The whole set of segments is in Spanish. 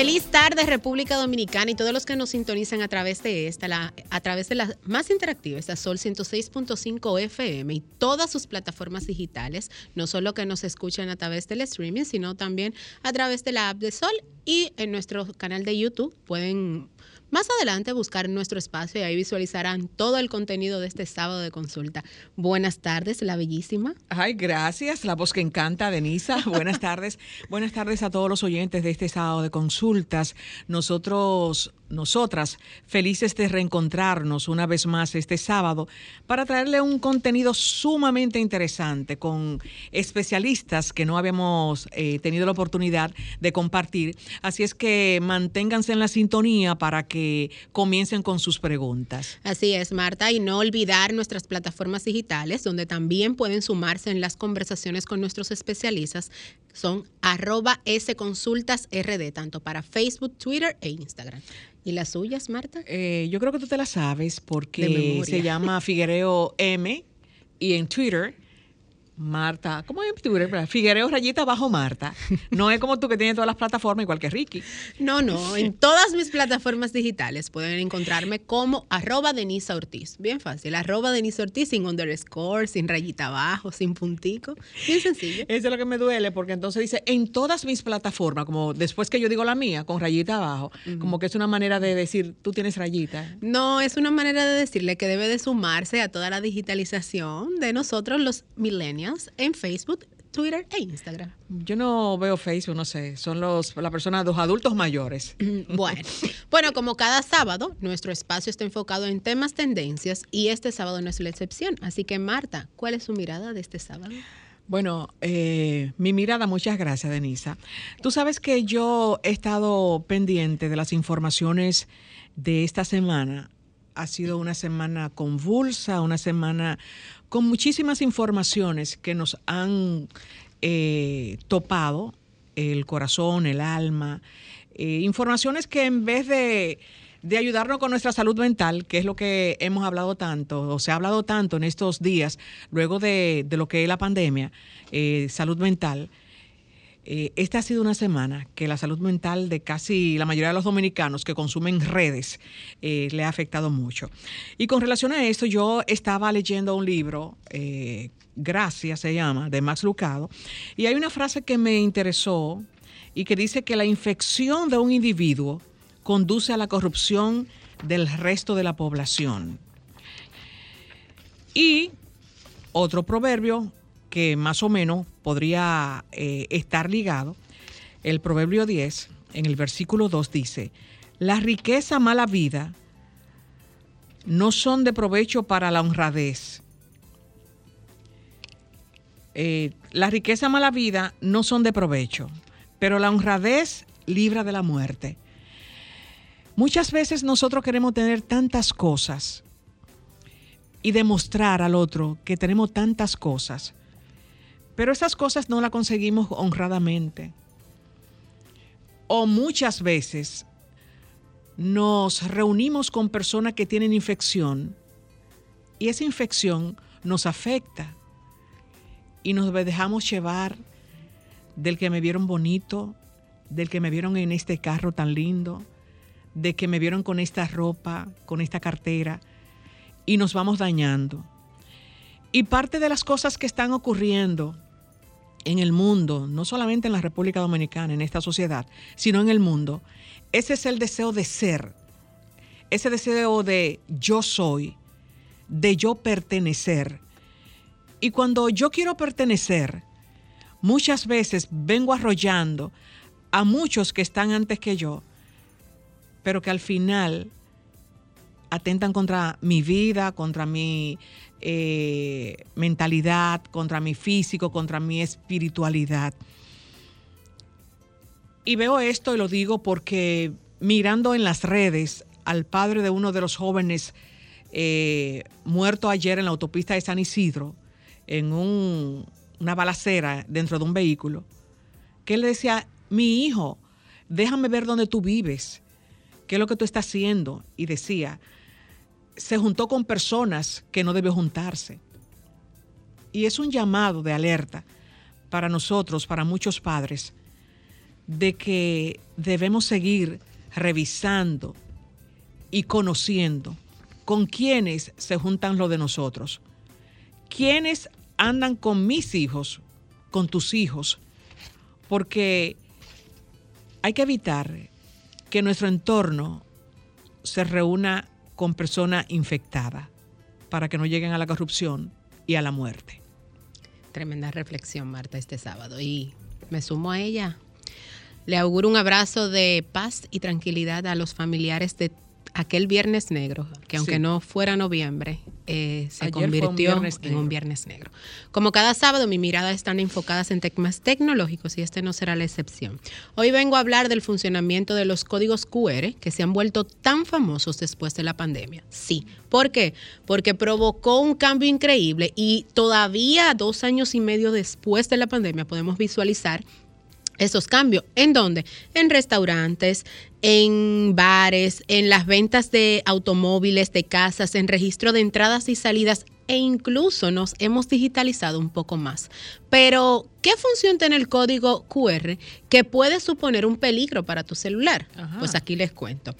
Feliz tarde República Dominicana y todos los que nos sintonizan a través de esta, la, a través de la más interactiva, esta Sol 106.5 FM y todas sus plataformas digitales, no solo que nos escuchan a través del streaming, sino también a través de la app de Sol y en nuestro canal de YouTube pueden más adelante buscar nuestro espacio y ahí visualizarán todo el contenido de este sábado de consulta. Buenas tardes, la bellísima. Ay, gracias, la voz que encanta, Denisa. Buenas tardes. Buenas tardes a todos los oyentes de este sábado de consultas. Nosotros nosotras felices de reencontrarnos una vez más este sábado para traerle un contenido sumamente interesante con especialistas que no habíamos eh, tenido la oportunidad de compartir. Así es que manténganse en la sintonía para que comiencen con sus preguntas. Así es, Marta, y no olvidar nuestras plataformas digitales donde también pueden sumarse en las conversaciones con nuestros especialistas. Son arroba sconsultasrd, tanto para Facebook, Twitter e Instagram. ¿Y las suyas, Marta? Eh, yo creo que tú te las sabes porque se llama Figuereo M y en Twitter Marta, ¿cómo es tu Figuereo rayita bajo Marta. No es como tú que tienes todas las plataformas igual que Ricky. No, no, en todas mis plataformas digitales pueden encontrarme como arroba Denisa Ortiz. Bien fácil, arroba Denisa Ortiz sin underscore, sin rayita abajo, sin puntico. Bien sencillo. Eso es lo que me duele porque entonces dice en todas mis plataformas, como después que yo digo la mía, con rayita abajo, como que es una manera de decir tú tienes rayita. No, es una manera de decirle que debe de sumarse a toda la digitalización de nosotros los millennials en Facebook, Twitter e Instagram. Yo no veo Facebook, no sé, son los la persona, los adultos mayores. Bueno, bueno, como cada sábado, nuestro espacio está enfocado en temas, tendencias y este sábado no es la excepción. Así que Marta, ¿cuál es su mirada de este sábado? Bueno, eh, mi mirada, muchas gracias, Denisa. Tú sabes que yo he estado pendiente de las informaciones de esta semana. Ha sido una semana convulsa, una semana con muchísimas informaciones que nos han eh, topado el corazón, el alma, eh, informaciones que en vez de, ayudarnos con nuestra salud mental, que es lo que hemos hablado tanto, o se ha hablado tanto en estos días, luego de, lo que es la pandemia, eh, salud mental, eh, esta ha sido una semana que la salud mental de casi la mayoría de los dominicanos que consumen redes eh, le ha afectado mucho. Y con relación a esto, yo estaba leyendo un libro, eh, Gracias se llama, de Max Lucado, y hay una frase que me interesó y que dice que la infección de un individuo conduce a la corrupción del resto de la población. Y otro proverbio que más o menos podría eh, estar ligado. El Proverbio 10, en el versículo 2 dice, la riqueza mala vida no son de provecho para la honradez. Eh, la riqueza mala vida no son de provecho, pero la honradez libra de la muerte. Muchas veces nosotros queremos tener tantas cosas y demostrar al otro que tenemos tantas cosas, pero esas cosas no las conseguimos honradamente. O muchas veces nos reunimos con personas que tienen infección y esa infección nos afecta y nos dejamos llevar del que me vieron bonito, del que me vieron en este carro tan lindo, de que me vieron con esta ropa, con esta cartera, y nos vamos dañando. Y parte de las cosas que están ocurriendo en el mundo, no solamente en la República Dominicana, en esta sociedad, sino en el mundo, ese es el deseo de ser, ese deseo de yo soy, de yo pertenecer. Y cuando yo quiero pertenecer, muchas veces vengo arrollando a muchos que están antes que yo, pero que al final atentan contra mi vida, contra mi eh, mentalidad, contra mi físico, contra mi espiritualidad. Y veo esto y lo digo porque mirando en las redes al padre de uno de los jóvenes eh, muerto ayer en la autopista de San Isidro, en una balacera dentro de un vehículo, que él decía, mi hijo, déjame ver dónde tú vives, qué es lo que tú estás haciendo. Y decía, se juntó con personas que no debió juntarse. Y es un llamado de alerta para nosotros, para muchos padres, de que debemos seguir revisando y conociendo con quiénes se juntan lo de nosotros. ¿Quiénes andan con mis hijos, con tus hijos? Porque hay que evitar que nuestro entorno se reúna con personas infectadas para que no lleguen a la corrupción y a la muerte. Tremenda reflexión, Marta, este sábado. Y me sumo a ella. Le auguro un abrazo de paz y tranquilidad a los familiares de aquel Viernes Negro, que aunque no fuera noviembre, eh, se convirtió en un Viernes Negro. Como cada sábado, mi mirada están enfocadas en temas tecnológicos y este no será la excepción. Hoy vengo a hablar del funcionamiento de los códigos QR que se han vuelto tan famosos después de la pandemia. Sí, ¿por qué? Porque provocó un cambio increíble y todavía dos años y medio después de la pandemia podemos visualizar esos cambios. ¿En dónde? En restaurantes, en bares, en las ventas de automóviles, de casas, en registro de entradas y salidas e incluso nos hemos digitalizado un poco más. Pero, ¿qué función tiene el código QR que puede suponer un peligro para tu celular? Pues aquí les cuento.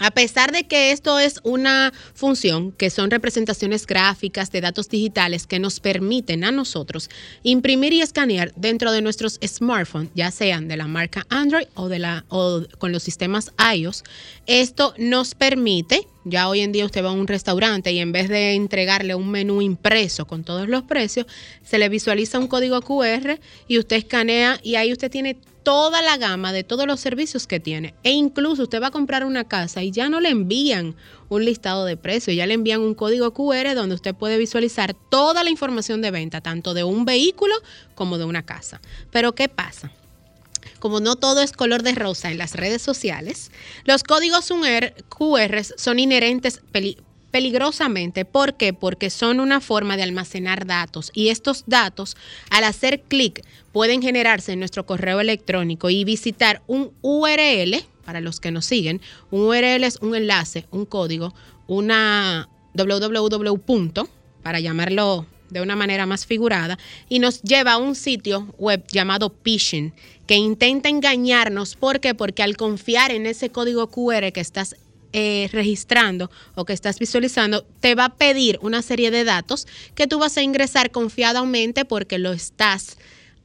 A pesar de que esto es una función, que son representaciones gráficas de datos digitales que nos permiten a nosotros imprimir y escanear dentro de nuestros smartphones, ya sean de la marca Android o, de la, con los sistemas iOS, esto nos permite, ya hoy en día usted va a un restaurante y en vez de entregarle un menú impreso con todos los precios, se le visualiza un código QR y usted escanea y ahí usted tiene toda la gama de todos los servicios que tiene. E incluso usted va a comprar una casa y ya no le envían un listado de precios, ya le envían un código QR donde usted puede visualizar toda la información de venta, tanto de un vehículo como de una casa. Pero ¿qué pasa? Como no todo es color de rosa en las redes sociales, los códigos QR son inherentes peligrosamente. ¿Por qué? Porque son una forma de almacenar datos y estos datos, al hacer clic, pueden generarse en nuestro correo electrónico y visitar un URL, para los que nos siguen, un URL es un enlace, un código, una www. para llamarlo de una manera más figurada, y nos lleva a un sitio web llamado phishing, que intenta engañarnos. ¿Por qué? Porque al confiar en ese código QR que estás eh, registrando o que estás visualizando, te va a pedir una serie de datos que tú vas a ingresar confiadamente porque lo estás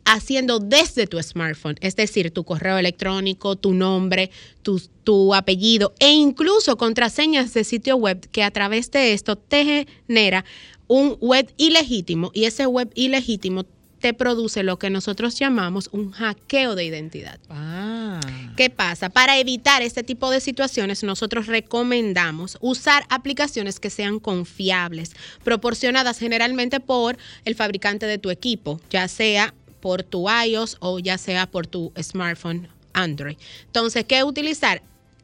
haciendo desde tu smartphone, es decir, tu correo electrónico, tu nombre, tu, tu, apellido e incluso contraseñas de sitio web que a través de esto te genera un web ilegítimo y ese web ilegítimo te produce lo que nosotros llamamos un hackeo de identidad. Ah. ¿Qué pasa? Para evitar este tipo de situaciones, nosotros recomendamos usar aplicaciones que sean confiables, proporcionadas generalmente por el fabricante de tu equipo, ya sea por tu iOS o ya sea por tu smartphone Android. Entonces, ¿qué utilizar?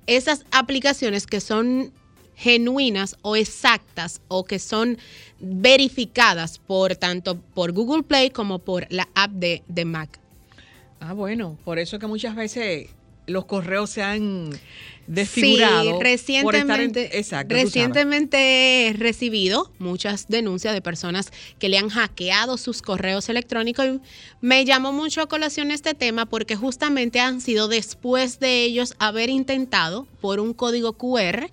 Esas aplicaciones que son genuinas o exactas o que son verificadas por tanto por Google Play como por la app de, de Mac. Ah, bueno, por eso que muchas veces los correos se han desfigurado. Sí, recientemente, recientemente he recibido muchas denuncias de personas que le han hackeado sus correos electrónicos y me llamó mucho a colación este tema porque justamente han sido después de ellos haber intentado por un código QR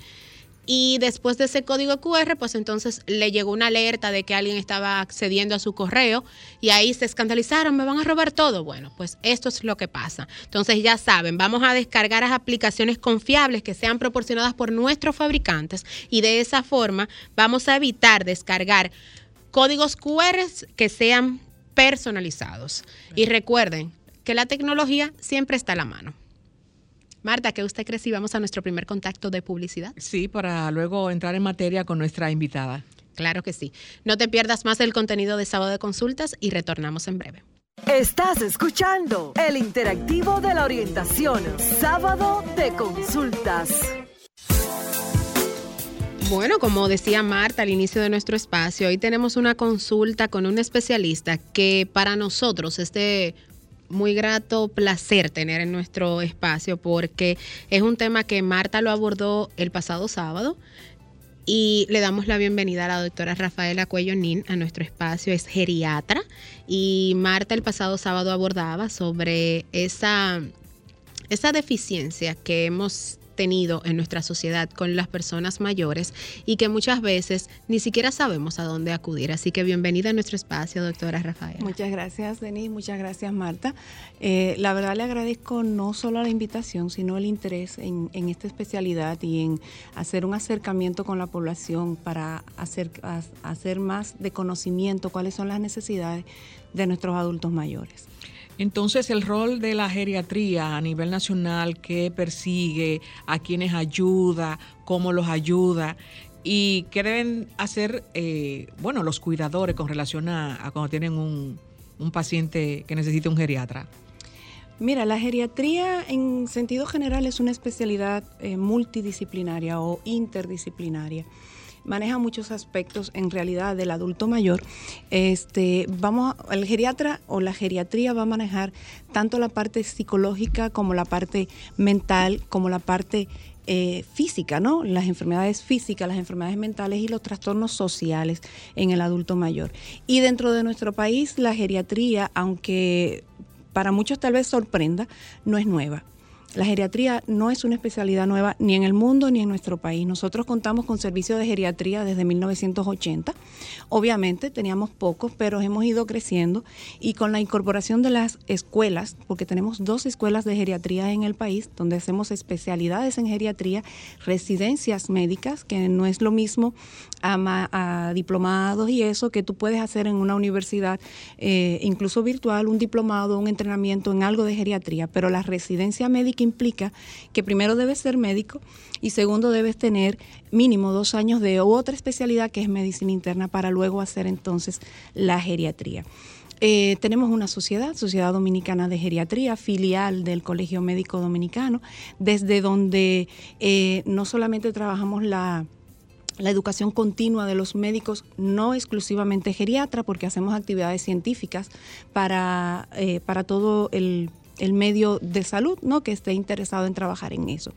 y después de ese código QR, pues entonces le llegó una alerta de que alguien estaba accediendo a su correo y ahí se escandalizaron, me van a robar todo. Bueno, pues esto es lo que pasa. Entonces ya saben, vamos a descargar las aplicaciones confiables que sean proporcionadas por nuestros fabricantes y de esa forma vamos a evitar descargar códigos QR que sean personalizados. Y recuerden que la tecnología siempre está a la mano. Marta, ¿qué usted cree si vamos a nuestro primer contacto de publicidad? Sí, para luego entrar en materia con nuestra invitada. Claro que sí. No te pierdas más el contenido de sábado de consultas y retornamos en breve. Estás escuchando el interactivo de la orientación, sábado de consultas. Bueno, como decía Marta al inicio de nuestro espacio, hoy tenemos una consulta con un especialista que para nosotros es de muy grato placer tener en nuestro espacio porque es un tema que Marta lo abordó el pasado sábado y le damos la bienvenida a la doctora Rafaela Cuello Nin a nuestro espacio. Es geriatra y Marta el pasado sábado abordaba sobre esa, esa deficiencia que hemos tenido en nuestra sociedad con las personas mayores y que muchas veces ni siquiera sabemos a dónde acudir. Así que bienvenida a nuestro espacio, doctora Rafael. Muchas gracias, Denise. Muchas gracias, Marta. Eh, la verdad le agradezco no solo la invitación, sino el interés en, esta especialidad y en hacer un acercamiento con la población para hacer, hacer más de conocimiento cuáles son las necesidades de nuestros adultos mayores. Entonces, el rol de la geriatría a nivel nacional, que persigue, a quienes ayuda, cómo los ayuda y qué deben hacer, eh, bueno, los cuidadores con relación a, cuando tienen un, paciente que necesita un geriatra. Mira, la geriatría en sentido general es una especialidad eh, multidisciplinaria o interdisciplinaria maneja muchos aspectos en realidad del adulto mayor. Este, vamos, el geriatra o la geriatría va a manejar tanto la parte psicológica como la parte mental, como la parte eh, física, ¿no? Las enfermedades físicas, las enfermedades mentales y los trastornos sociales en el adulto mayor. Y dentro de nuestro país, la geriatría, aunque para muchos tal vez sorprenda, no es nueva. La geriatría no es una especialidad nueva ni en el mundo ni en nuestro país. Nosotros contamos con servicios de geriatría desde 1980. Obviamente teníamos pocos, pero hemos ido creciendo y con la incorporación de las escuelas, porque tenemos dos escuelas de geriatría en el país, donde hacemos especialidades en geriatría, residencias médicas, que no es lo mismo a, diplomados y eso que tú puedes hacer en una universidad, eh, incluso virtual, un diplomado, un entrenamiento en algo de geriatría, pero la residencia médica implica que primero debes ser médico y segundo debes tener mínimo dos años de otra especialidad que es medicina interna para luego hacer entonces la geriatría. Eh, tenemos una sociedad, Sociedad Dominicana de Geriatría, filial del Colegio Médico Dominicano, desde donde eh, no solamente trabajamos la, educación continua de los médicos, no exclusivamente geriatra, porque hacemos actividades científicas para, eh, para todo el el medio de salud ¿no? que esté interesado en trabajar en eso.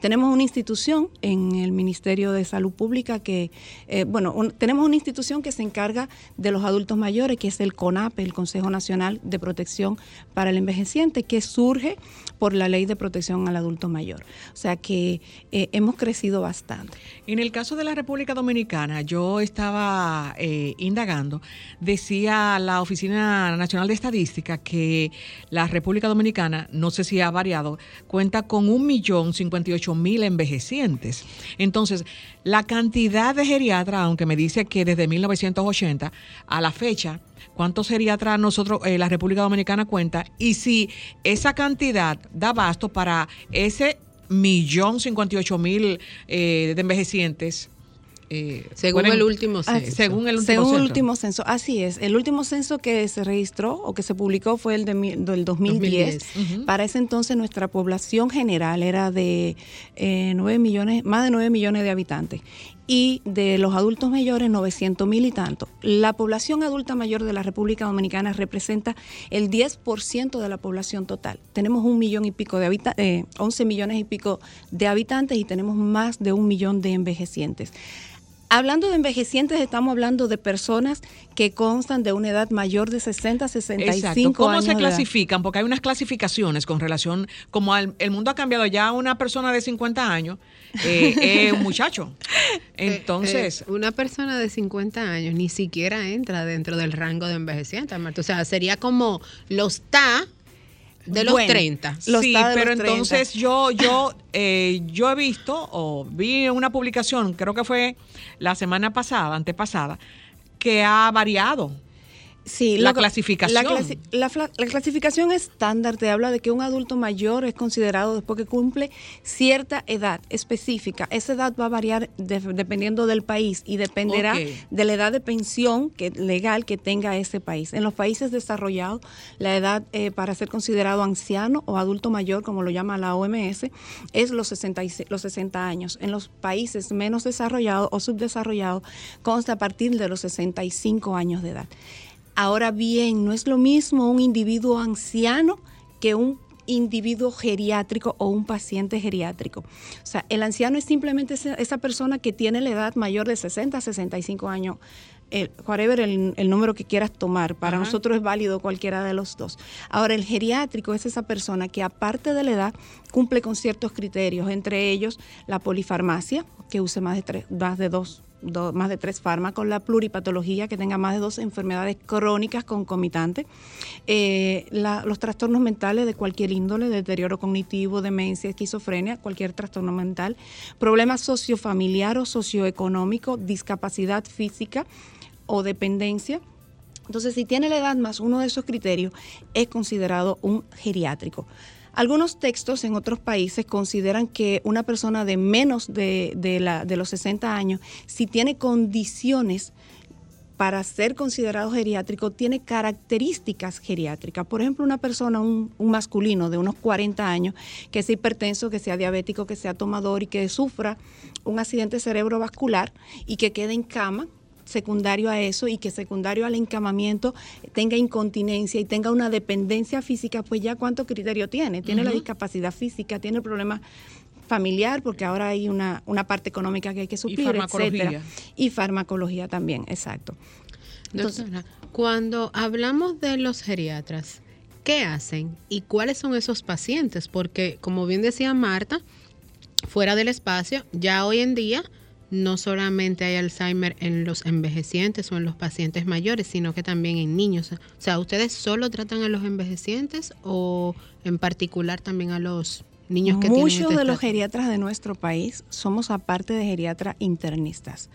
Tenemos una institución en el Ministerio de Salud Pública que, eh, bueno, tenemos una institución que se encarga de los adultos mayores, que es el CONAPE, el Consejo Nacional de Protección para el Envejeciente, que surge por la Ley de Protección al Adulto Mayor. O sea que eh, hemos crecido bastante. En el caso de la República Dominicana, yo estaba eh, indagando, decía la Oficina Nacional de Estadística que la República Dominicana no sé si ha variado, cuenta con un millón cincuenta mil envejecientes. Entonces, la cantidad de geriatras, aunque me dice que desde 1980 a la fecha, ¿cuántos geriatras nosotros, eh, la República Dominicana cuenta? Y si esa cantidad da basto para ese millón cincuenta mil eh, de envejecientes, eh, según el último ah, censo. según el último, último censo. Así es. El último censo que se registró o que se publicó fue el del 2010. Para ese entonces nuestra población general era de eh, 9 millones, más de 9 millones de habitantes. Y de los adultos mayores, 900 mil y tanto. La población adulta mayor de la República Dominicana representa el 10% de la población total. Tenemos un millón y pico de habitantes, eh, 11 millones y pico de habitantes y tenemos más de un millón de envejecientes. Hablando de envejecientes, estamos hablando de personas que constan de una edad mayor de 60 a 65 Exacto. ¿Cómo se clasifican? Porque hay unas clasificaciones con relación, como el mundo ha cambiado ya, una persona de 50 años eh, es un muchacho. Eh, Entonces. Eh, una persona de 50 años ni siquiera entra dentro del rango de envejeciente, Marta. O sea, sería como los TA de los 30. sí, pero entonces yo yo eh, yo he visto o vi una publicación, creo que fue la semana pasada, antepasada, que ha variado. Sí, la que- clasificación. La, clasi- la la clasificación estándar te habla de que un adulto mayor es considerado después que cumple cierta edad específica. Esa edad va a variar de- dependiendo del país y dependerá de la edad de pensión que, legal que tenga ese país. En los países desarrollados, la edad eh, para ser considerado anciano o adulto mayor, como lo llama la OMS, es los 60, y se- los 60 años. En los países menos desarrollados o subdesarrollados, consta a partir de los 65 años de edad. Ahora bien, no es lo mismo un individuo anciano que un individuo geriátrico o un paciente geriátrico. O sea, el anciano es simplemente esa, persona que tiene la edad mayor de 60 a 65 años, el, whatever el, el número que quieras tomar. Para Ajá. nosotros es válido cualquiera de los dos. Ahora, el geriátrico es esa persona que aparte de la edad cumple con ciertos criterios, entre ellos la polifarmacia, que use más de, tres, más de dos más de tres fármacos, la pluripatología, que tenga más de dos enfermedades crónicas concomitantes, eh, los trastornos mentales de cualquier índole, deterioro cognitivo, demencia, esquizofrenia, cualquier trastorno mental, problemas sociofamiliar o socioeconómico, discapacidad física o dependencia. Entonces, si tiene la edad más uno de esos criterios, es considerado un geriátrico. Algunos textos en otros países consideran que una persona de menos de, de los 60 años, si tiene condiciones para ser considerado geriátrico, tiene características geriátricas. Por ejemplo, una persona, un masculino de unos 40 años, que sea hipertenso, que sea diabético, que sea tomador y que sufra un accidente cerebrovascular y que quede en cama, secundario a eso y que secundario al encamamiento tenga incontinencia y tenga una dependencia física, pues ya cuánto criterio tiene. Tiene la discapacidad física, tiene el problema familiar, porque ahora hay una, una parte económica que hay que suplir, farmacología. etcétera. Y farmacología también, exacto. Entonces, Doctora, cuando hablamos de los geriatras, ¿qué hacen y cuáles son esos pacientes? Porque, como bien decía Marta, fuera del espacio, ya hoy en día no solamente hay Alzheimer en los envejecientes o en los pacientes mayores, sino que también en niños. O sea, ¿ustedes solo tratan a los envejecientes o en particular también a los niños que Muchos tienen este de los geriatras de nuestro país somos aparte de geriatras internistas.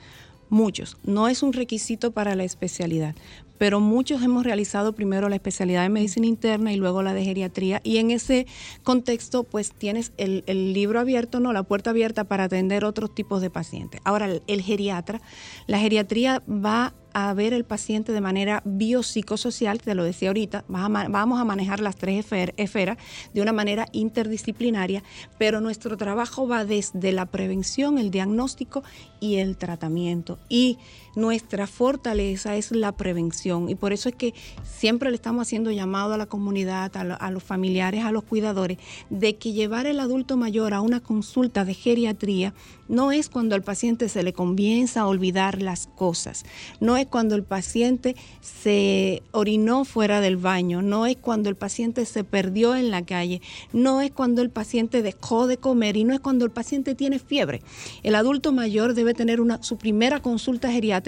Muchos. No es un requisito para la especialidad, pero muchos hemos realizado primero la especialidad de medicina interna y luego la de geriatría. Y en ese contexto, pues tienes el, libro abierto, no, la puerta abierta para atender otros tipos de pacientes. Ahora, el, geriatra, la geriatría va a ver el paciente de manera biopsicosocial, te lo decía ahorita, vamos a manejar las tres esfer- esferas de una manera interdisciplinaria, pero nuestro trabajo va desde la prevención, el diagnóstico y el tratamiento. Y nuestra fortaleza es la prevención y por eso es que siempre le estamos haciendo llamado a la comunidad, a, lo- a los familiares, a los cuidadores, de que llevar el adulto mayor a una consulta de geriatría no es cuando al paciente se le comienza a olvidar las cosas, no es cuando el paciente se orinó fuera del baño, no es cuando el paciente se perdió en la calle, no es cuando el paciente dejó de comer y no es cuando el paciente tiene fiebre. El adulto mayor debe tener una, su primera consulta geriátrica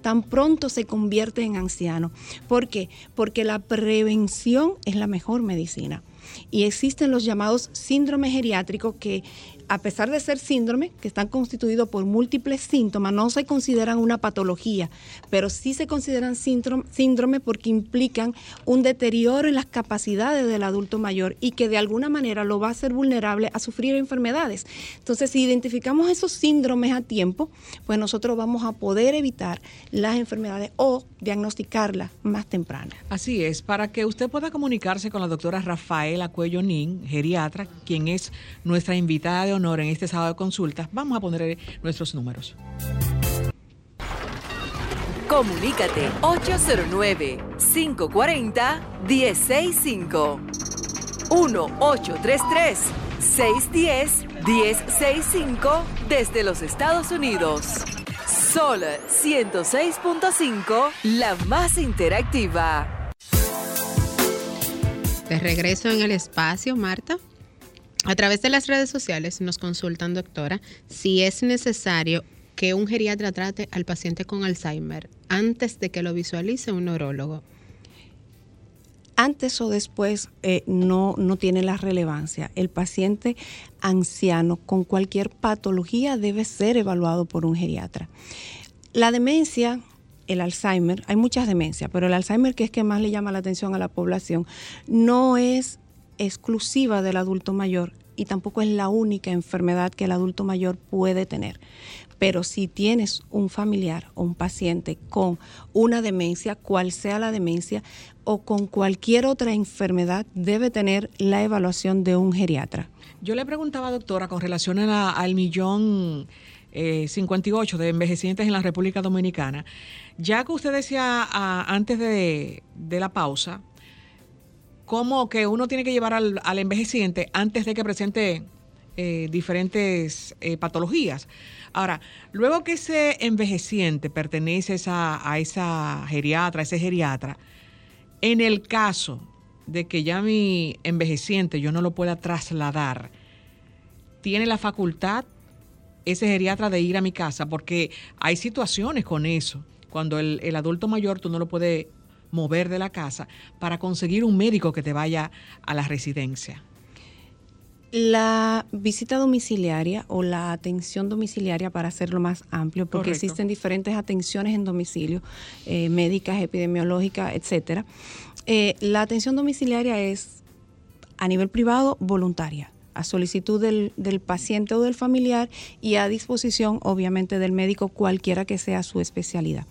tan pronto se convierte en anciano. ¿Por qué? Porque la prevención es la mejor medicina. Y existen los llamados síndromes geriátricos que, a pesar de ser síndrome, que están constituidos por múltiples síntomas, no se consideran una patología, pero sí se consideran síndrome, porque implican un deterioro en las capacidades del adulto mayor y que de alguna manera lo va a hacer vulnerable a sufrir enfermedades. Entonces, si identificamos esos síndromes a tiempo, pues nosotros vamos a poder evitar las enfermedades o diagnosticarlas más temprano. Así es, para que usted pueda comunicarse con la doctora Rafaela Cuello Nin, geriatra, quien es nuestra invitada de honor en este sábado de consultas, vamos a poner nuestros números. Comunícate 809-540-1065. 1-833-610-1065 desde los Estados Unidos. Sol 106.5, la más interactiva. De regreso en el espacio, Marta. A través de las redes sociales nos consultan, doctora, si es necesario que un geriatra trate al paciente con Alzheimer antes de que lo visualice un neurólogo. antes o después eh, no, no tiene la relevancia. El paciente anciano con cualquier patología debe ser evaluado por un geriatra. La demencia el Alzheimer, hay muchas demencias, pero el Alzheimer, que es que más le llama la atención a la población, no es exclusiva del adulto mayor y tampoco es la única enfermedad que el adulto mayor puede tener. Pero si tienes un familiar o un paciente con una demencia, cual sea la demencia, o con cualquier otra enfermedad, debe tener la evaluación de un geriatra. Yo le preguntaba, doctora, con relación al millón 58 eh, de envejecientes en la República Dominicana, ya que usted decía ah, antes de, la pausa, cómo que uno tiene que llevar al, envejeciente antes de que presente eh, diferentes eh, patologías. Ahora, luego que ese envejeciente pertenece a esa geriatra, a ese geriatra, en el caso de que ya mi envejeciente yo no lo pueda trasladar, tiene la facultad ese geriatra de ir a mi casa, porque hay situaciones con eso, cuando el, el adulto mayor tú no lo puedes mover de la casa para conseguir un médico que te vaya a la residencia. La visita domiciliaria o la atención domiciliaria, para hacerlo más amplio, porque existen diferentes atenciones en domicilio, eh, médicas, epidemiológicas, etcétera. Eh, la atención domiciliaria es a nivel privado voluntaria a solicitud del, paciente o del familiar y a disposición, obviamente, del médico, cualquiera que sea su especialidad.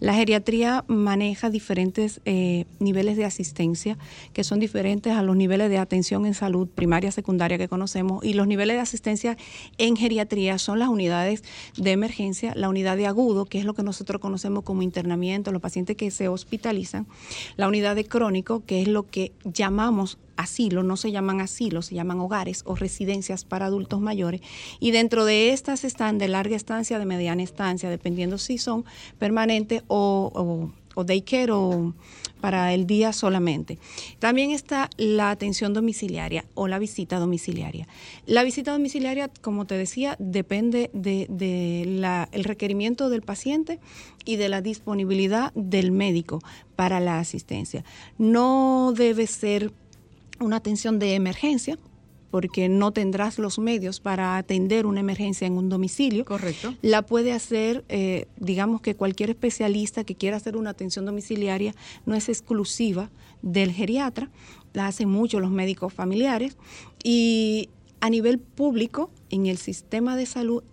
La geriatría maneja diferentes eh, niveles de asistencia que son diferentes a los niveles de atención en salud primaria, secundaria que conocemos y los niveles de asistencia en geriatría son las unidades de emergencia, la unidad de agudo, que es lo que nosotros conocemos como internamiento, los pacientes que se hospitalizan, la unidad de crónico, que es lo que llamamos asilo, no se llaman asilos, se llaman hogares o residencias para adultos mayores. Y dentro de estas están de larga estancia, de mediana estancia, dependiendo si son permanentes o, o, o daycare o para el día solamente. También está la atención domiciliaria o la visita domiciliaria. La visita domiciliaria, como te decía, depende del de, el requerimiento del paciente y de la disponibilidad del médico para la asistencia. No debe ser una atención de emergencia, porque no tendrás los medios para atender una emergencia en un domicilio. Correcto. La puede hacer, eh, digamos que cualquier especialista que quiera hacer una atención domiciliaria no es exclusiva del geriatra, la hacen mucho los médicos familiares y a nivel público, en el sistema de salud,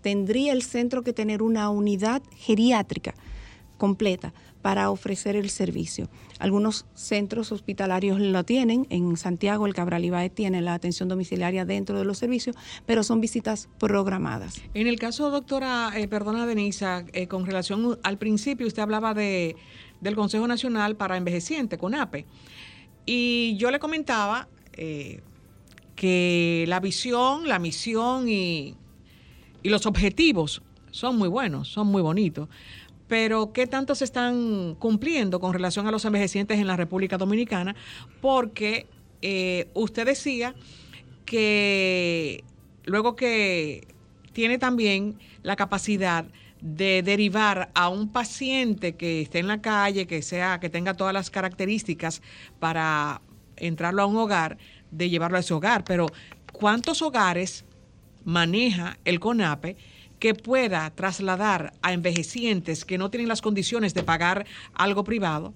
tendría el centro que tener una unidad geriátrica completa para ofrecer el servicio. Algunos centros hospitalarios lo tienen, en Santiago el Cabral Ibáez tiene la atención domiciliaria dentro de los servicios, pero son visitas programadas. En el caso, doctora, eh, perdona Denisa, eh, con relación al principio usted hablaba de, del Consejo Nacional para Envejecientes, CONAPE, y yo le comentaba eh, que la visión, la misión y, y los objetivos son muy buenos, son muy bonitos pero ¿qué tanto se están cumpliendo con relación a los envejecientes en la República Dominicana? Porque eh, usted decía que luego que tiene también la capacidad de derivar a un paciente que esté en la calle, que sea, que tenga todas las características para entrarlo a un hogar, de llevarlo a ese hogar. Pero ¿cuántos hogares maneja el CONAPE? Que pueda trasladar a envejecientes que no tienen las condiciones de pagar algo privado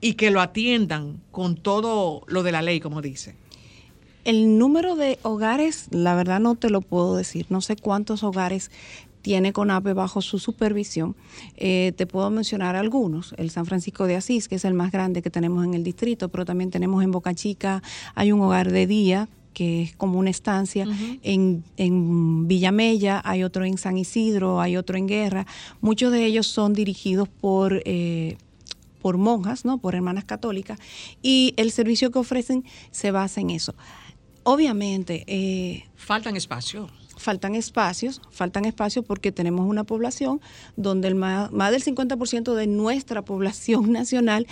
y que lo atiendan con todo lo de la ley, como dice. El número de hogares, la verdad no te lo puedo decir. No sé cuántos hogares tiene CONAPE bajo su supervisión. Eh, te puedo mencionar algunos. El San Francisco de Asís, que es el más grande que tenemos en el distrito, pero también tenemos en Boca Chica, hay un hogar de día que es como una estancia. en, en, Villamella hay otro en San Isidro, hay otro en Guerra. Muchos de ellos son dirigidos por... Eh, por monjas, ¿no? por hermanas católicas, y el servicio que ofrecen se basa en eso. Obviamente... Eh, faltan espacios. Faltan espacios, faltan espacios porque tenemos una población donde el más, más del 50% de nuestra población nacional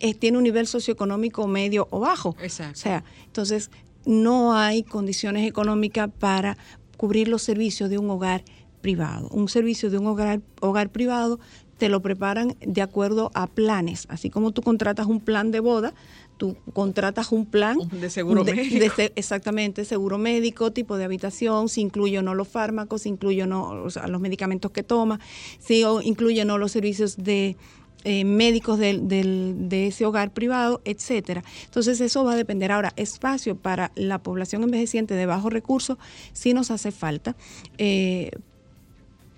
eh, tiene un nivel socioeconómico medio o bajo. Exacto. O sea, entonces no hay condiciones económicas para cubrir los servicios de un hogar privado. Un servicio de un hogar, hogar privado te lo preparan de acuerdo a planes. Así como tú contratas un plan de boda, tú contratas un plan de seguro médico. exactamente, seguro médico, tipo de habitación, si incluye o no los fármacos, si incluye o no los medicamentos que toma, si incluye o no los servicios de eh, médicos de ese hogar privado, etcétera. Entonces eso va a depender. Ahora, espacio para la población envejeciente de bajos recursos sí nos hace falta. Eh,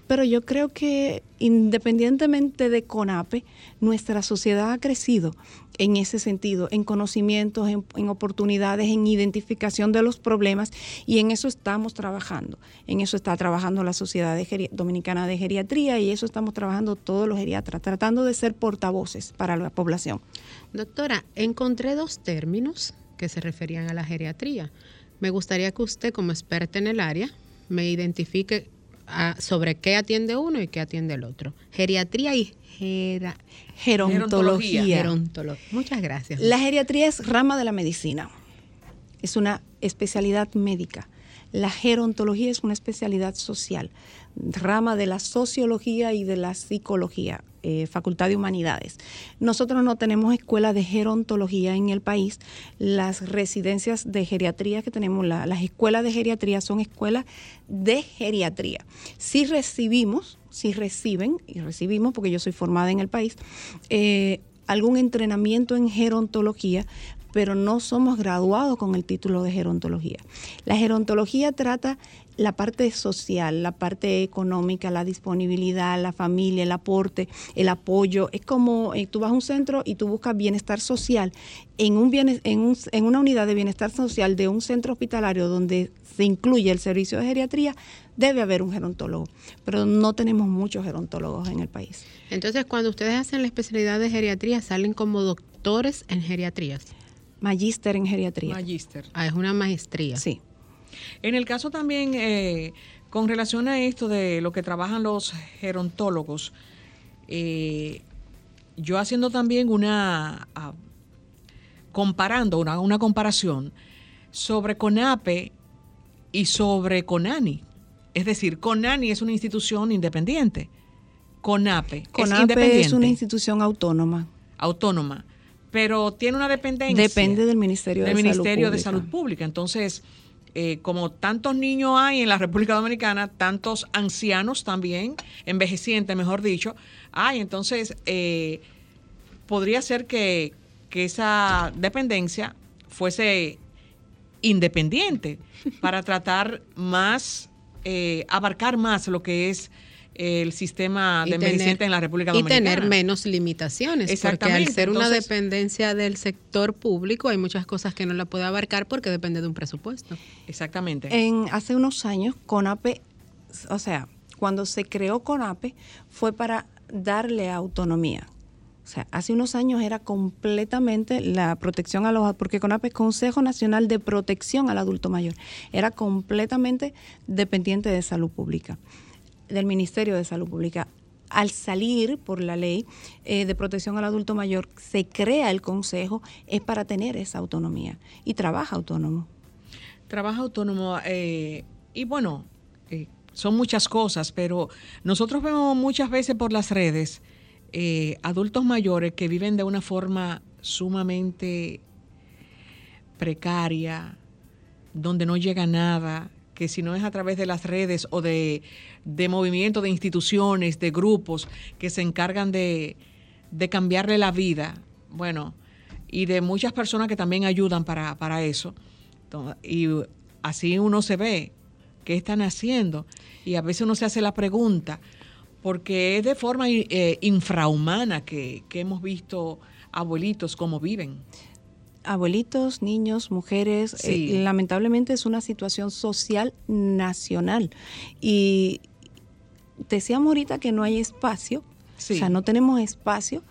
pero yo creo que independientemente de CONAPE, nuestra sociedad ha crecido en ese sentido, en conocimientos, en, oportunidades, en identificación de los problemas y en eso estamos trabajando. En eso está trabajando la Sociedad Dominicana de Geriatría y eso estamos trabajando todos los geriatras, tratando de ser portavoces para la población. Doctora, encontré dos términos que se referían a la geriatría. Me gustaría que usted, como experta en el área, me identifique sobre qué atiende uno y qué atiende el otro. Geriatría y gerontología. Muchas gracias. La geriatría es rama de la medicina. Es una especialidad médica. La gerontología es una especialidad social, rama de la sociología y de la psicología. Eh, Facultad de Humanidades. Nosotros no tenemos escuela de gerontología en el país. Las residencias de geriatría que tenemos, las escuelas de geriatría son escuelas de geriatría. Si recibimos, si reciben, y recibimos porque yo soy formada en el país, eh, algún entrenamiento en gerontología, pero no somos graduados con el título de gerontología. La gerontología trata la parte social, la parte económica, la disponibilidad, la familia, el aporte, el apoyo. Es como eh, tú vas a un centro y tú buscas bienestar social. En, un, en, en una unidad de bienestar social de un centro hospitalario donde se incluye el servicio de geriatría, debe haber un gerontólogo. Pero no tenemos muchos gerontólogos en el país. Entonces, cuando ustedes hacen la especialidad de geriatría, salen como doctores en geriatrías. Magíster en geriatría. Magíster. Ah, es una maestría. Sí. En el caso también, eh, con relación a esto de lo que trabajan los gerontólogos, eh, yo haciendo también una, comparando, una, una comparación sobre CONAPE y sobre CONANI. Es decir, CONANI es una institución independiente. CONAPE, es independiente. es una institución autónoma. Autónoma. Pero tiene una dependencia. Depende del Ministerio, del Ministerio de Salud Pública. Entonces, eh, como tantos niños hay en la República Dominicana, tantos ancianos también, envejecientes, mejor dicho, hay. Entonces, eh, podría ser que, esa dependencia fuese independiente para tratar más, eh, abarcar más lo que es el sistema de envejecientes en la República Dominicana. Y tener menos limitaciones, porque al ser una dependencia del sector público hay muchas cosas que no la puede abarcar porque depende de un presupuesto. Exactamente. En hace unos años CONAPE, o sea, cuando se creó CONAPE fue para darle autonomía. O sea, hace unos años era completamente la protección a los, porque CONAPE es Consejo Nacional de Protección al Adulto Mayor, era completamente dependiente de salud pública del Ministerio de Salud Pública. Al salir por la ley eh, de protección al adulto mayor, se crea el consejo, es para tener esa autonomía y trabaja autónomo. Trabaja autónomo eh, y bueno, eh, son muchas cosas, pero nosotros vemos muchas veces por las redes adultos mayores que viven de una forma sumamente precaria, donde no llega nada, que si no es a través de las redes o de, movimientos, de instituciones, de grupos que se encargan de, cambiarle la vida, bueno, y de muchas personas que también ayudan para, eso. y así uno se ve qué están haciendo y a veces uno se hace la pregunta, porque es de forma eh, infrahumana que, que hemos visto abuelitos cómo viven abuelitos, niños, mujeres. Eh, lamentablemente es una situación social nacional. Y decíamos ahorita que no hay espacio, o sea, no tenemos espacio,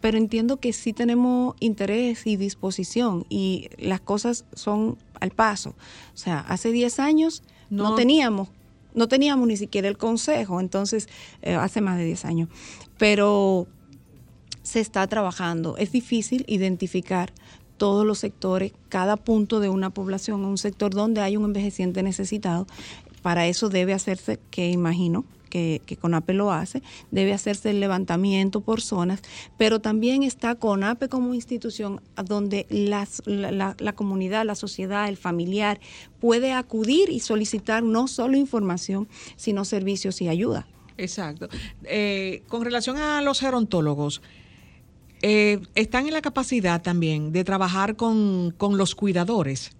pero entiendo que sí tenemos interés y disposición y las cosas son al paso. O sea, hace 10 años no, teníamos no teníamos ni siquiera el consejo, entonces eh, hace más de 10 años. Pero se está trabajando. Es difícil identificar todos los sectores, cada punto de una población, un sector donde hay un envejeciente necesitado. Para eso debe hacerse, que imagino, que, CONAPE lo hace, debe hacerse el levantamiento por zonas, pero también está CONAPE como institución donde la, la comunidad, la sociedad, el familiar puede acudir y solicitar no solo información, sino servicios y ayuda. Exacto. Eh, con relación a los gerontólogos, eh, están en la capacidad también de trabajar con, con, los cuidadores,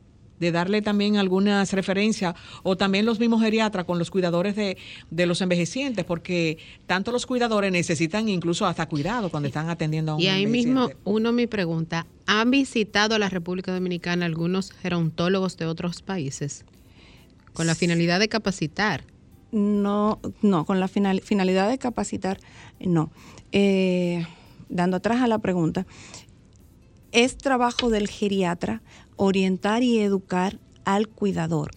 de darle también algunas referencias, o también los mismos geriatras con los cuidadores de, de, los envejecientes, porque tanto los cuidadores necesitan incluso hasta cuidado cuando están atendiendo a un Y ahí mismo uno me pregunta, ¿han visitado a la República Dominicana algunos gerontólogos de otros países con la finalidad de capacitar? No, no, con la final, finalidad de capacitar, no. Eh, dando atrás a la pregunta, es trabajo del geriatra orientar y educar al cuidador.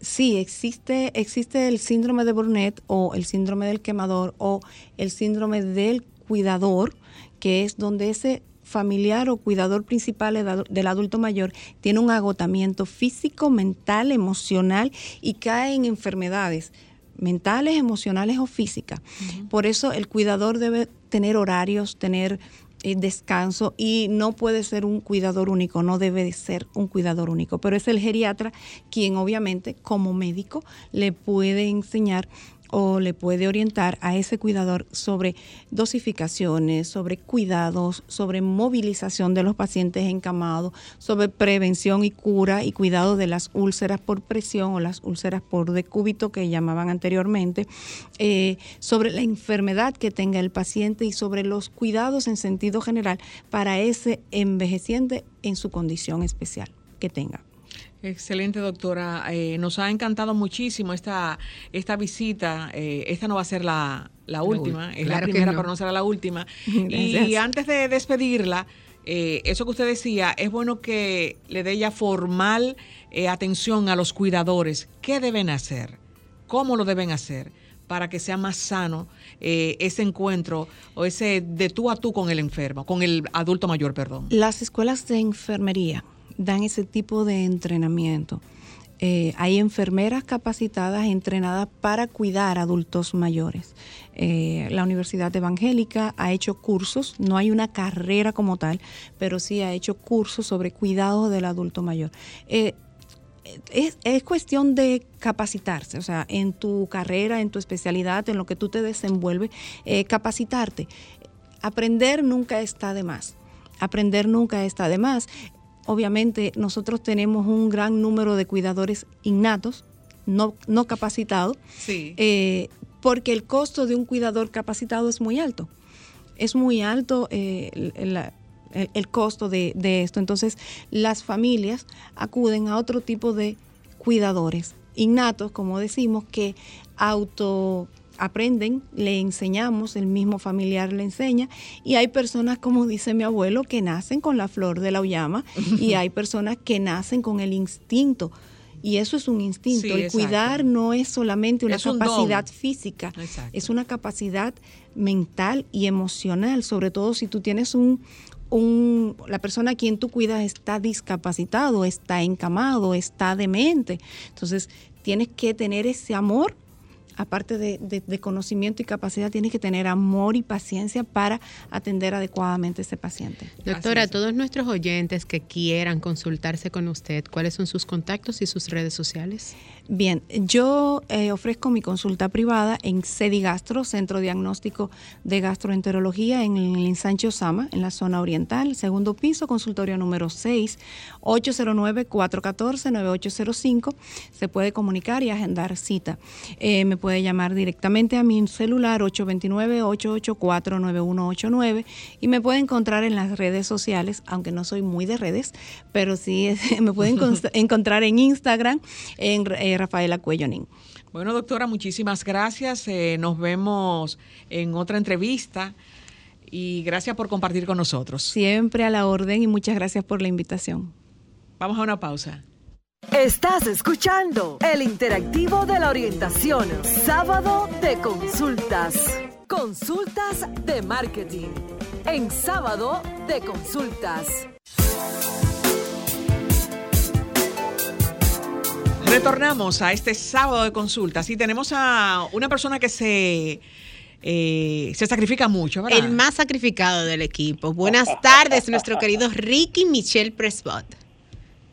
Sí, existe, existe el síndrome de Burnett o el síndrome del quemador o el síndrome del cuidador, que es donde ese familiar o cuidador principal del adulto mayor tiene un agotamiento físico, mental, emocional y cae en enfermedades mentales, emocionales o físicas. Uh -huh. Por eso el cuidador debe tener horarios, tener eh, descanso y no puede ser un cuidador único, no debe de ser un cuidador único, pero es el geriatra quien obviamente como médico le puede enseñar o le puede orientar a ese cuidador sobre dosificaciones, sobre cuidados, sobre movilización de los pacientes encamados, sobre prevención y cura y cuidado de las úlceras por presión o las úlceras por decúbito que llamaban anteriormente, eh, sobre la enfermedad que tenga el paciente y sobre los cuidados en sentido general para ese envejeciente en su condición especial que tenga. Excelente, doctora. Eh, nos ha encantado muchísimo esta, esta visita. Eh, esta no va a ser la, la última, es claro la primera, no. pero no será la última. Gracias. Y antes de despedirla, eh, eso que usted decía, es bueno que le dé ya formal eh, atención a los cuidadores. ¿Qué deben hacer? ¿Cómo lo deben hacer? para que sea más sano eh, ese encuentro o ese de tú a tú con el enfermo, con el adulto mayor, perdón. Las escuelas de enfermería dan ese tipo de entrenamiento. Eh, hay enfermeras capacitadas, entrenadas para cuidar adultos mayores. Eh, la Universidad Evangélica ha hecho cursos, no hay una carrera como tal, pero sí ha hecho cursos sobre cuidado del adulto mayor. Eh, es, es, cuestión de capacitarse, o sea, en tu carrera, en tu especialidad, en lo que tú te desenvuelves, capacitarte. Aprender nunca está de más. Aprender nunca está de más obviamente nosotros tenemos un gran número de cuidadores innatos, no, no capacitados, sí. eh, porque el costo de un cuidador capacitado es muy alto. Es muy alto eh, el, el, el, costo de, de esto. Entonces, las familias acuden a otro tipo de cuidadores innatos, como decimos, que auto aprenden, le enseñamos, el mismo familiar le enseña, y hay personas, como dice mi abuelo, que nacen con la flor de la uyama, y hay personas que nacen con el instinto. Y eso es un instinto. Sí, el exacto. cuidar no es solamente una es capacidad un física, exacto. es una capacidad mental y emocional, sobre todo si tú tienes un, un, la persona a quien tú cuidas está discapacitado, está encamado, está demente. Entonces, tienes que tener ese amor aparte de, de, de, conocimiento y capacidad, tienes que tener amor y paciencia para atender adecuadamente a ese paciente. Doctora, a todos nuestros oyentes que quieran consultarse con usted, ¿cuáles son sus contactos y sus redes sociales? Bien, yo eh, ofrezco mi consulta privada en Cedigastro, Centro Diagnóstico de Gastroenterología en el Ensanche Osama, en la zona oriental, segundo piso, consultorio número 6, 809-414-9805. Se puede comunicar y agendar cita. Eh, me puede llamar directamente a mi celular 829-884-9189 y me puede encontrar en las redes sociales, aunque no soy muy de redes, pero sí me pueden encontrar en Instagram, en eh, Rafaela Cuellonín. Bueno, doctora, muchísimas gracias. Eh, nos vemos en otra entrevista y gracias por compartir con nosotros. Siempre a la orden y muchas gracias por la invitación. Vamos a una pausa. Estás escuchando el interactivo de la orientación, sábado de consultas. Consultas de marketing. En sábado de consultas. Retornamos a este sábado de consultas y tenemos a una persona que se, eh, se sacrifica mucho, ¿verdad? El más sacrificado del equipo. Buenas tardes, nuestro querido Ricky Michelle Presbot.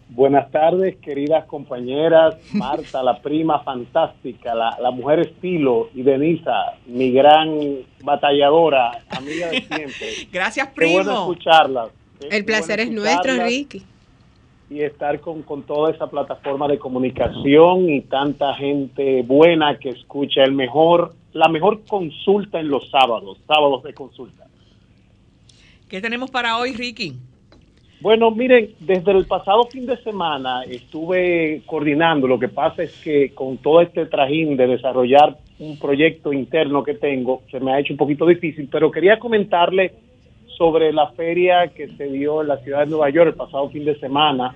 Buenas tardes, queridas compañeras. Marta, la prima fantástica, la, la mujer estilo, y Denisa, mi gran batalladora, amiga de siempre. Gracias, Qué primo. bueno escucharla. El placer es nuestro, Ricky. Y estar con, con toda esa plataforma de comunicación y tanta gente buena que escucha el mejor, la mejor consulta en los sábados, sábados de consulta. ¿Qué tenemos para hoy, Ricky? Bueno, miren, desde el pasado fin de semana estuve coordinando. Lo que pasa es que con todo este trajín de desarrollar un proyecto interno que tengo, se me ha hecho un poquito difícil, pero quería comentarle sobre la feria que se dio en la ciudad de Nueva York el pasado fin de semana,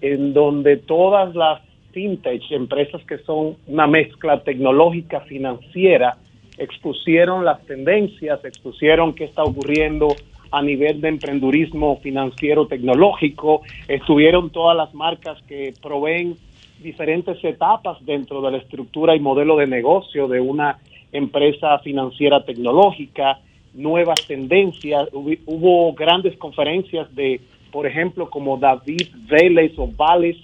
en donde todas las fintech, empresas que son una mezcla tecnológica financiera, expusieron las tendencias, expusieron qué está ocurriendo a nivel de emprendurismo financiero tecnológico, estuvieron todas las marcas que proveen diferentes etapas dentro de la estructura y modelo de negocio de una empresa financiera tecnológica, nuevas tendencias, hubo, grandes conferencias de, por ejemplo, como David Vélez o Vales,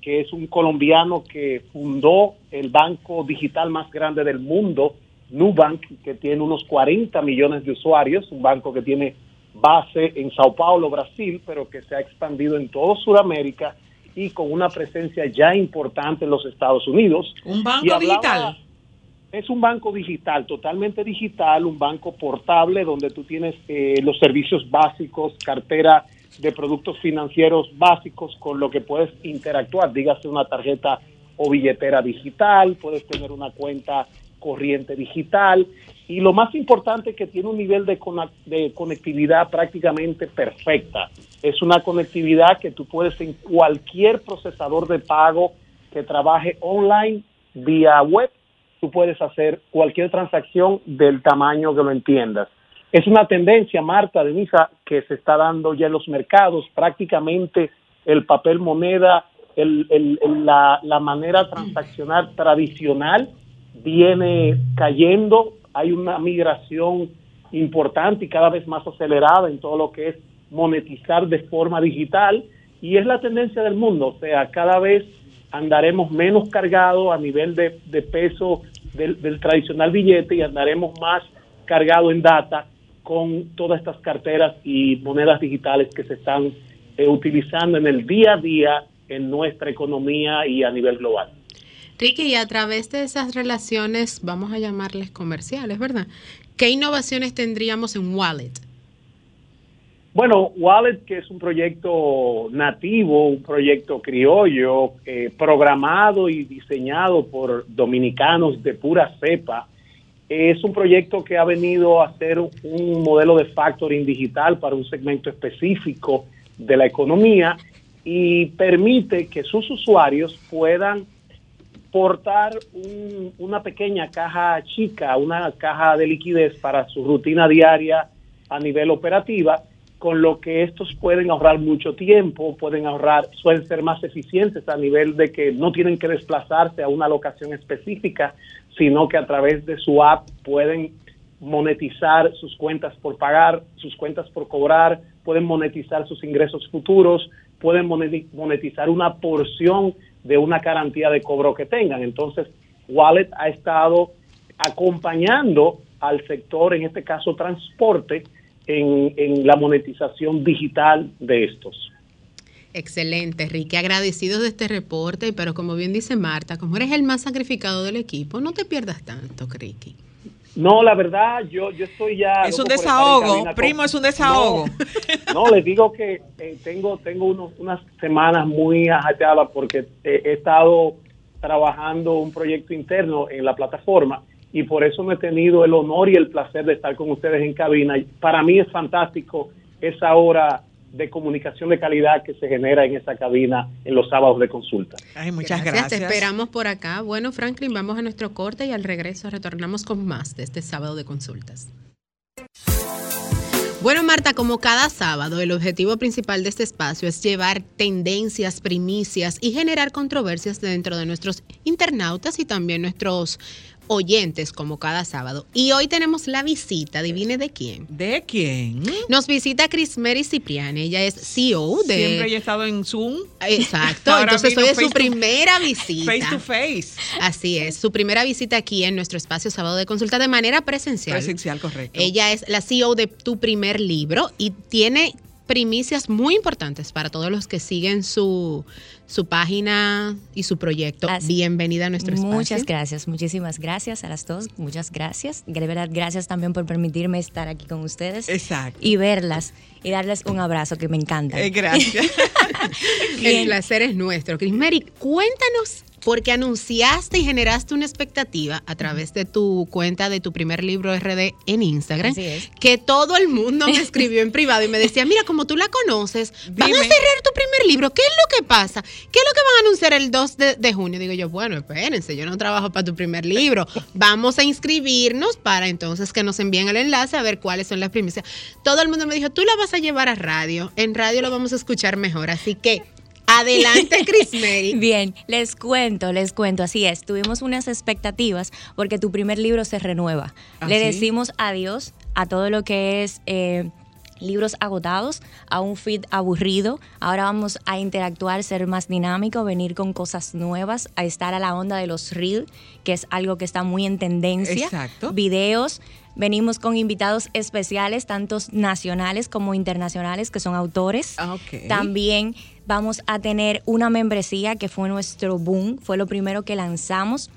que es un colombiano que fundó el banco digital más grande del mundo, Nubank, que tiene unos 40 millones de usuarios, un banco que tiene base en Sao Paulo, Brasil, pero que se ha expandido en todo Sudamérica y con una presencia ya importante en los Estados Unidos. Un banco hablaba- digital. Es un banco digital, totalmente digital, un banco portable donde tú tienes eh, los servicios básicos, cartera de productos financieros básicos con lo que puedes interactuar, dígase una tarjeta o billetera digital, puedes tener una cuenta corriente digital y lo más importante que tiene un nivel de conectividad prácticamente perfecta. Es una conectividad que tú puedes en cualquier procesador de pago que trabaje online vía web, puedes hacer cualquier transacción del tamaño que lo entiendas. Es una tendencia, Marta, Denisa, que se está dando ya en los mercados. Prácticamente el papel moneda, la, manera transaccional tradicional viene cayendo. Hay una migración importante y cada vez más acelerada en todo lo que es monetizar de forma digital y es la tendencia del mundo, o sea, cada vez andaremos menos cargados a nivel de, de peso del, del tradicional billete y andaremos más cargado en data con todas estas carteras y monedas digitales que se están eh, utilizando en el día a día en nuestra economía y a nivel global. Ricky, y a través de esas relaciones, vamos a llamarles comerciales, ¿verdad? ¿Qué innovaciones tendríamos en Wallet? Bueno, Wallet, que es un proyecto nativo, un proyecto criollo, eh, programado y diseñado por dominicanos de pura cepa, es un proyecto que ha venido a ser un modelo de factoring digital para un segmento específico de la economía y permite que sus usuarios puedan portar un- una pequeña caja chica, una caja de liquidez para su rutina diaria a nivel operativa, con lo que estos pueden ahorrar mucho tiempo, pueden ahorrar, suelen ser más eficientes a nivel de que no tienen que desplazarse a una locación específica, sino que a través de su app pueden monetizar sus cuentas por pagar, sus cuentas por cobrar, pueden monetizar sus ingresos futuros, pueden moneti- monetizar una porción de una garantía de cobro que tengan. Entonces, Wallet ha estado acompañando al sector, en este caso transporte, en, en la monetización digital de estos. Excelente, Ricky. Agradecidos de este reporte, pero como bien dice Marta, como eres el más sacrificado del equipo, no te pierdas tanto, Ricky. No, la verdad, yo, yo estoy ya... Es un desahogo, con- primo, es un desahogo. No, no, les digo que eh, tengo, tengo unos, unas semanas muy ajateadas porque he estado trabajando un proyecto interno en la plataforma y por eso me he tenido el honor y el placer de estar con ustedes en cabina. Para mí es fantástico esa hora de comunicación de calidad que se genera en esa cabina en los sábados de consulta. Ay, muchas gracias. Te esperamos por acá. Bueno, Franklin, vamos a nuestro corte y al regreso retornamos con más de este sábado de consultas. Bueno, Marta, como cada sábado, el objetivo principal de este espacio es llevar tendencias, primicias y generar controversias dentro de nuestros internautas y también nuestros oyentes como cada sábado. Y hoy tenemos la visita, adivine de quién. ¿De quién? Nos visita Chris Mary Cipriani, ella es CEO de... Siempre ha estado en Zoom. Exacto, Ahora entonces hoy es su primera visita. Face to face. Así es, su primera visita aquí en nuestro espacio sábado de consulta de manera presencial. Presencial, correcto. Ella es la CEO de tu primer libro y tiene primicias muy importantes para todos los que siguen su, su página y su proyecto. Así- Bienvenida a nuestro espacio. Muchas gracias, muchísimas gracias a las dos, muchas gracias. De verdad, gracias también por permitirme estar aquí con ustedes Exacto. y verlas y darles un abrazo que me encanta. Eh, gracias. El placer es nuestro. Chris Mary, cuéntanos, porque anunciaste y generaste una expectativa a través de tu cuenta de tu primer libro RD en Instagram, Así es. que todo el mundo me escribió en privado y me decía, mira, como tú la conoces, van a cerrar tu primer libro, ¿qué es lo que pasa? ¿Qué es lo que van a anunciar el 2 de, de junio? Digo yo, bueno, espérense, yo no trabajo para tu primer libro, vamos a inscribirnos para entonces que nos envíen el enlace a ver cuáles son las primicias. Todo el mundo me dijo, tú la vas a llevar a radio, en radio lo vamos a escuchar mejor, así que... Adelante, Chris Mary. Bien, les cuento, les cuento, así es. Tuvimos unas expectativas porque tu primer libro se renueva. ¿Ah, Le sí? decimos adiós a todo lo que es eh, libros agotados, a un feed aburrido. Ahora vamos a interactuar, ser más dinámico, venir con cosas nuevas, a estar a la onda de los reel, que es algo que está muy en tendencia. Exacto. Videos. Venimos con invitados especiales, tantos nacionales como internacionales, que son autores. Ah, ok. También vamos a tener una membresía que fue nuestro boom, fue lo primero que lanzamos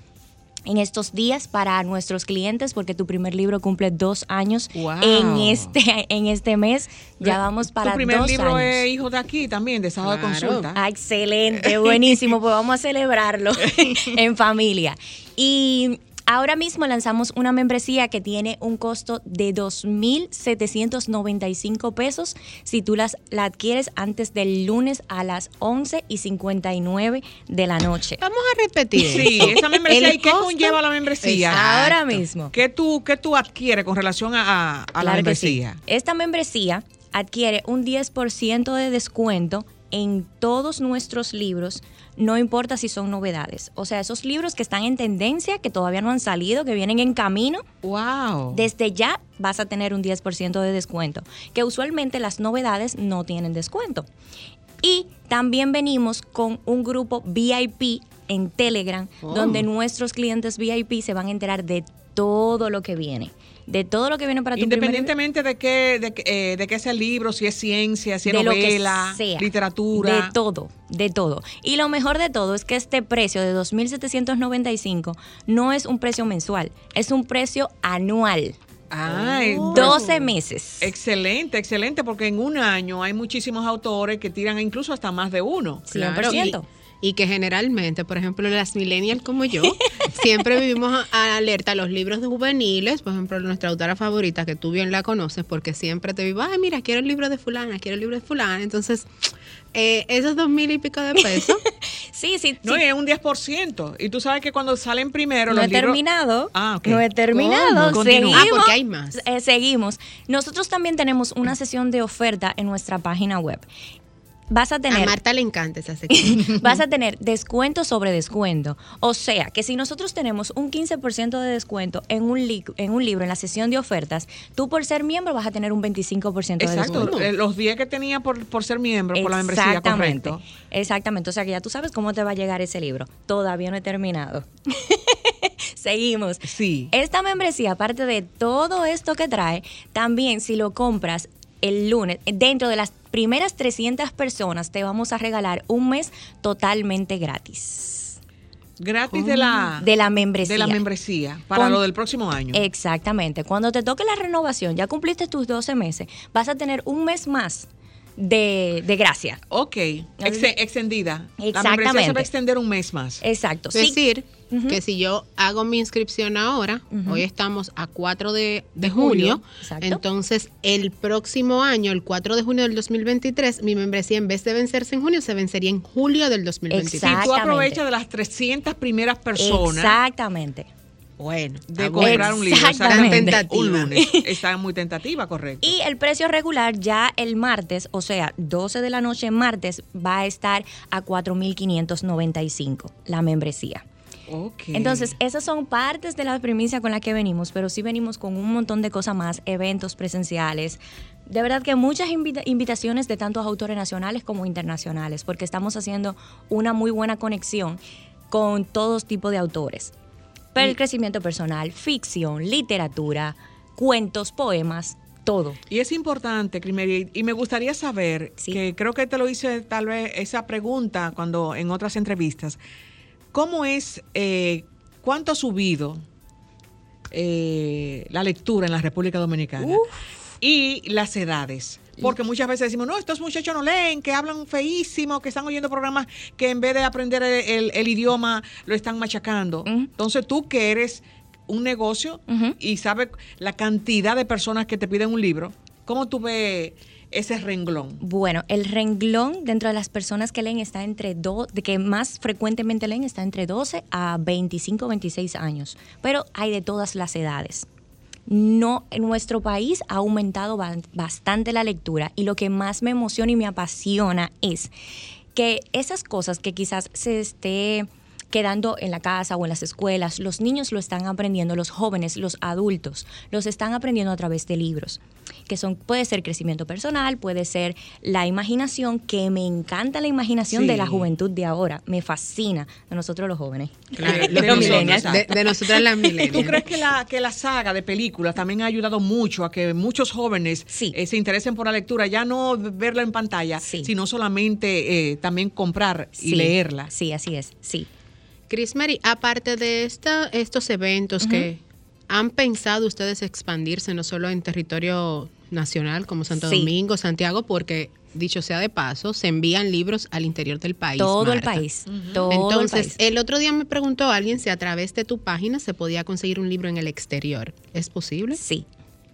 en estos días para nuestros clientes porque tu primer libro cumple dos años Wow. en este en este mes ya vamos para Tu primer dos libro años. es hijo de aquí también, de sábado de Claro. consulta. Ah, excelente, buenísimo. Pues vamos a celebrarlo en familia. Y ahora mismo lanzamos una membresía que tiene un costo de 2.795 pesos si tú las, la adquieres antes del lunes a las 11 y 59 de la noche. Vamos a repetir. Sí, esa membresía. El ¿Y qué costo- conlleva la membresía? Exacto. Ahora mismo. ¿Qué tú, qué tú adquieres con relación a, a- a la sí. membresía? Esta membresía adquiere un 10% de descuento en todos nuestros libros, no importa si son novedades. O sea, esos libros que están en tendencia, que todavía no han salido, que vienen en camino, Wow. desde ya vas a tener un 10% de descuento, que usualmente las novedades no tienen descuento. Y también venimos con un grupo VIP en Telegram, Oh. donde nuestros clientes VIP se van a enterar de todo lo que viene, de todo lo que viene para tu primer. Independientemente de qué, de, qué, eh, de qué sea el libro, si es ciencia, si es de lo que novela, sea, literatura. De todo, de todo. Y lo mejor de todo es que este precio de 2.795 no es un precio mensual, es un precio anual. Ay, Oh. pero- 12 meses. Excelente, excelente, porque en un año hay muchísimos autores que tiran incluso hasta más de uno. Claro, 100%. Y, y que generalmente, por ejemplo, las millennials como yo, siempre vivimos alerta a los libros de juveniles. Por ejemplo, nuestra autora favorita, que tú bien la conoces, porque siempre te vivo, ay, mira, quiero el libro de fulana, quiero el libro de fulana. Entonces, eh, esos dos mil y pico de pesos, Sí, sí, No, sí. y es un 10%. Y tú sabes que cuando salen primero No los he libros... terminado. Ah, ok. No he terminado. ¿Cómo? Seguimos. Ah, porque hay más. Eh, seguimos. Nosotros también tenemos una sesión de oferta en nuestra página web. Vas a a tener Marta le encanta esa sección. vas a tener descuento sobre descuento. O sea, que si nosotros tenemos un 15% de descuento en un, li- en un libro, en la sesión de ofertas, tú por ser miembro vas a tener un 25% de Exacto, descuento. eh, los 10 que tenía por, por ser miembro, por la membresía, correcto. Exactamente. O sea que ya tú sabes cómo te va a llegar ese libro. Todavía no he terminado. Seguimos. Sí. Esta membresía, aparte de todo esto que trae, también si lo compras el lunes, dentro de las primeras 300 personas, te vamos a regalar un mes totalmente gratis. Gratis de la, De la membresía. de la membresía para Con- lo del próximo año. Exactamente. Cuando te toque la renovación, ya cumpliste tus 12 meses, vas a tener un mes más de, de gracia. ok, ex- extendida. La membresía se Exactamente. va a extender un mes más. Exacto. Es Sí. decir, que si yo hago mi inscripción ahora, hoy estamos a 4 de, de De junio, entonces el próximo año, el 4 de junio del 2023, mi membresía en vez de vencerse en junio, se vencería en julio del 2023. Si tú Exactamente. aprovechas de las 300 primeras personas, Exactamente. Bueno, de comprar un libro. Exactamente. Un lunes. Está muy tentativa, correcto. Y el precio regular ya el martes, o sea, 12 de la noche martes, va a estar a 4.595 la membresía. Ok. Entonces, esas son partes de la primicia con la que venimos, pero sí venimos con un montón de cosas más, eventos presenciales. De verdad que muchas invita- invitaciones de tantos autores nacionales como internacionales, porque estamos haciendo una muy buena conexión con todos tipos de autores. Pero el crecimiento personal, ficción, literatura, cuentos, poemas, todo. Y es importante, Crimeri, y me gustaría saber, Sí. que creo que te lo hice tal vez esa pregunta cuando en otras entrevistas, ¿cómo es, eh, cuánto ha subido eh, la lectura en la República Dominicana? Y las edades. Porque muchas veces decimos, no, estos muchachos no leen, que hablan feísimo, que están oyendo programas que en vez de aprender el, el- el idioma lo están machacando. Entonces tú que eres un negocio y sabes la cantidad de personas que te piden un libro, ¿cómo tú ves ese renglón? Bueno, el renglón dentro de las personas que leen está entre dos, de que más frecuentemente leen está entre 12 a 25, 26 años, pero hay de todas las edades. No, en nuestro país ha aumentado ba- bastante la lectura y lo que más me emociona y me apasiona es que esas cosas que quizás se esté quedando en la casa o en las escuelas, los niños lo están aprendiendo, los jóvenes, los adultos, los están aprendiendo a través de libros, que son puede ser crecimiento personal, puede ser la imaginación, que me encanta la imaginación de la juventud de ahora, me fascina de nosotros los jóvenes. Claro, De- de los nosotros, millennials, de, de nosotras las ¿Tú millennials. crees que la, que la saga de películas también ha ayudado mucho a que muchos jóvenes Sí. eh, se interesen por la lectura? Ya no verla en pantalla, Sí. sino solamente eh, también comprar y Sí, leerla. Sí, así es, sí. Chris Mary, aparte de esta, estos eventos que han pensado ustedes expandirse no solo en territorio nacional como Santo Sí. Domingo, Santiago, porque dicho sea de paso, se envían libros al interior del país. todo el país, todo Entonces, el país. el otro día me preguntó alguien si a través de tu página se podía conseguir un libro en el exterior. ¿Es posible? Sí,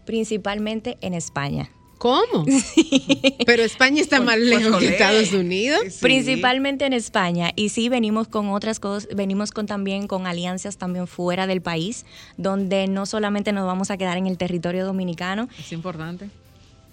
principalmente en España. ¿Cómo? Pero España está más Pues, lejos que. Estados Unidos. Sí. Principalmente en España y sí venimos con otras cosas, venimos con también con alianzas también fuera del país, donde no solamente nos vamos a quedar en el territorio dominicano Es importante.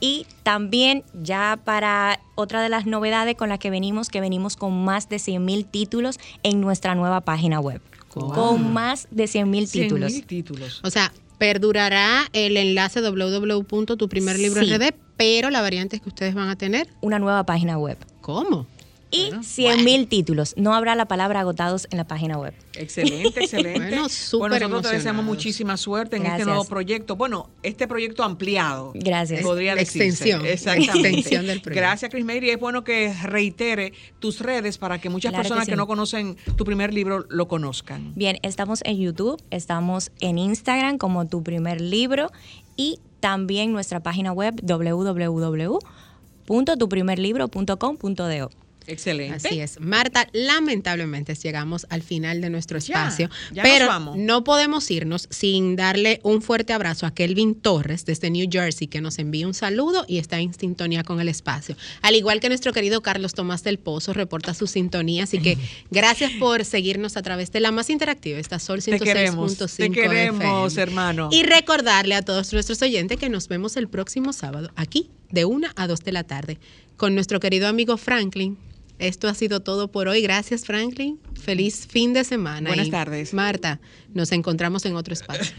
y también ya para otra de las novedades con las que venimos, que venimos con más de 100 mil títulos en nuestra nueva página web. Wow. Con más de 100 mil 100 títulos. mil títulos. O sea, perdurará el enlace www.tuprimerlibro.rd, Sí. pero la variante que ustedes van a tener, Una nueva página web. ¿cómo? Y 100 mil títulos. No habrá la palabra agotados en la página web. Excelente, excelente. Bueno, súper nosotros te deseamos muchísima suerte en este Gracias. nuevo proyecto. Bueno, este proyecto ampliado. Gracias. Podría La extensión, Exactamente. extensión del proyecto. Gracias, Chris Mery. Es bueno que reitere tus redes para que muchas Claro personas que, sí. no conocen tu primer libro lo conozcan. Bien, estamos en YouTube, estamos en Instagram como tu primer libro y también nuestra página web www.tuprimerlibro.com.do. Excelente. Así es. Marta, lamentablemente llegamos al final de nuestro espacio, ya pero vamos. no podemos irnos sin darle un fuerte abrazo a Kelvin Torres desde New Jersey, que nos envía un saludo y está en sintonía con el espacio. Al igual que nuestro querido Carlos Tomás del Pozo reporta su sintonía, así que gracias por seguirnos a través de la más interactiva, esta Sol Te queremos, 106.5 te queremos, FM. hermano. Y recordarle a todos nuestros oyentes que nos vemos el próximo sábado aquí de 1 a 2 de la tarde con nuestro querido amigo Franklin. Esto ha sido todo por hoy. Gracias, Franklin. Feliz fin de semana. Buenas Y, tardes. Marta, nos encontramos en otro espacio.